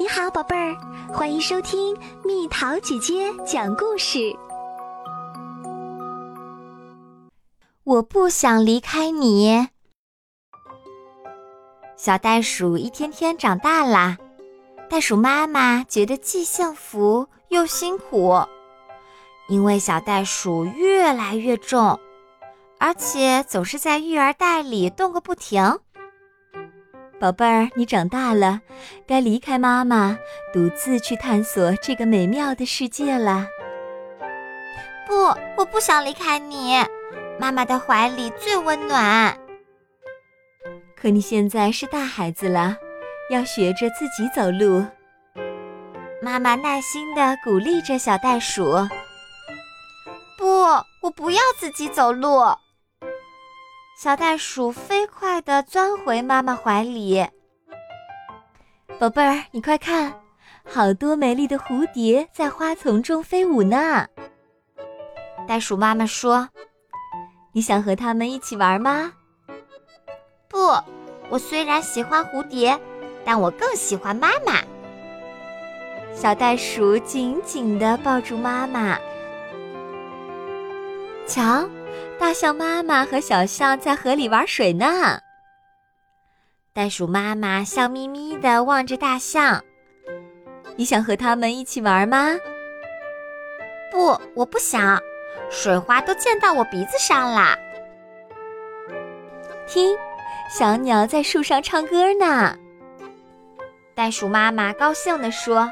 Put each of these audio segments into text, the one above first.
你好，宝贝儿，欢迎收听蜜桃姐姐讲故事。我不想离开你。小袋鼠一天天长大啦，袋鼠妈妈觉得既幸福又辛苦，因为小袋鼠越来越重，而且总是在育儿袋里动个不停。宝贝儿，你长大了，该离开妈妈，独自去探索这个美妙的世界了。不，我不想离开你，妈妈的怀里最温暖。可你现在是大孩子了，要学着自己走路。妈妈耐心地鼓励着小袋鼠。不，我不要自己走路。小袋鼠飞快地钻回妈妈怀里。宝贝儿，你快看，好多美丽的蝴蝶在花丛中飞舞呢。袋鼠妈妈说：“你想和它们一起玩吗？”“不，我虽然喜欢蝴蝶，但我更喜欢妈妈。”小袋鼠紧紧地抱住妈妈。瞧。大象妈妈和小象在河里玩水呢。袋鼠妈妈笑眯眯地望着大象：“你想和他们一起玩吗？”“不，我不想，水花都溅到我鼻子上了。”听，小鸟在树上唱歌呢。袋鼠妈妈高兴地说：“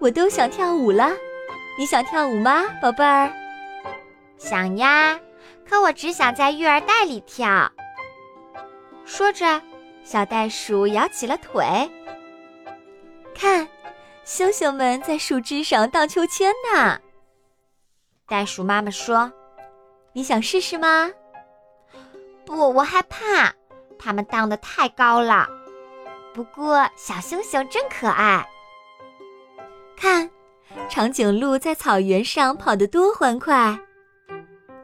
我都想跳舞了，你想跳舞吗，宝贝儿？”“想呀。”可我只想在育儿袋里跳。说着，小袋鼠摇起了腿。看，猩猩们在树枝上荡秋千呢。袋鼠妈妈说：“你想试试吗？”“不，我害怕，它们荡得太高了。”不过，小猩猩真可爱。看，长颈鹿在草原上跑得多欢快。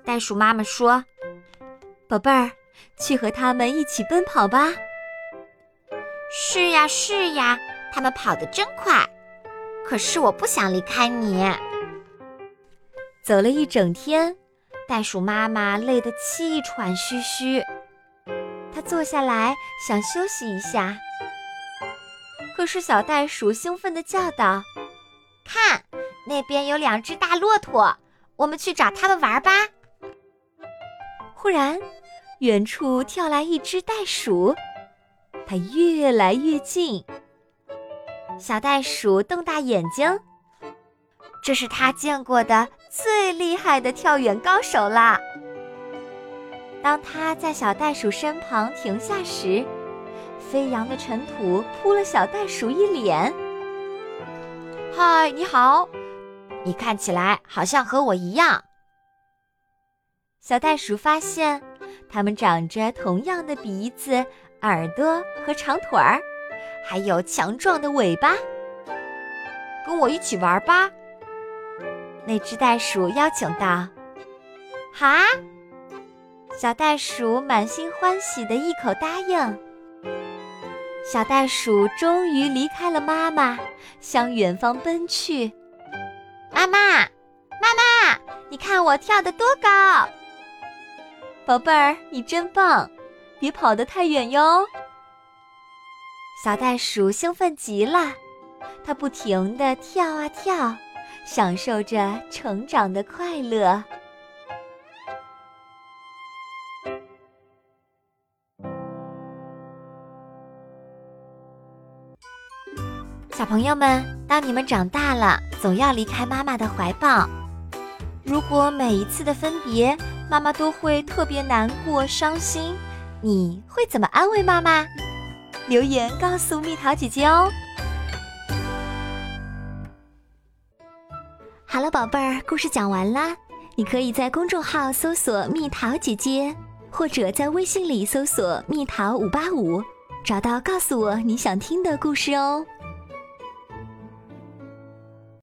袋鼠妈妈说：“宝贝儿，去和他们一起奔跑吧。”“是呀，是呀，他们跑得真快。”可是我不想离开你。走了一整天，袋鼠妈妈累得气喘吁吁，她坐下来想休息一下。可是小袋鼠兴奋地叫道：“看，那边有两只大骆驼，我们去找它们玩吧。”忽然，远处跳来一只袋鼠，它越来越近。小袋鼠瞪大眼睛，这是他见过的最厉害的跳远高手啦。当他在小袋鼠身旁停下时，飞扬的尘土扑了小袋鼠一脸。“嗨，你好，你看起来好像和我一样。”小袋鼠发现，它们长着同样的鼻子、耳朵和长腿儿，还有强壮的尾巴。跟我一起玩吧！那只袋鼠邀请道。“好啊！”小袋鼠满心欢喜的一口答应。小袋鼠终于离开了妈妈，向远方奔去。妈妈，妈妈，你看我跳得多高！宝贝儿，你真棒！别跑得太远哟。小袋鼠兴奋极了，它不停地跳啊跳，享受着成长的快乐。小朋友们，当你们长大了，总要离开妈妈的怀抱。如果每一次的分别，妈妈都会特别难过、伤心，你会怎么安慰妈妈？留言告诉蜜桃姐姐哦。好了，宝贝儿，故事讲完啦。你可以在公众号搜索“蜜桃姐姐”，或者在微信里搜索“蜜桃五八五”，找到告诉我你想听的故事哦。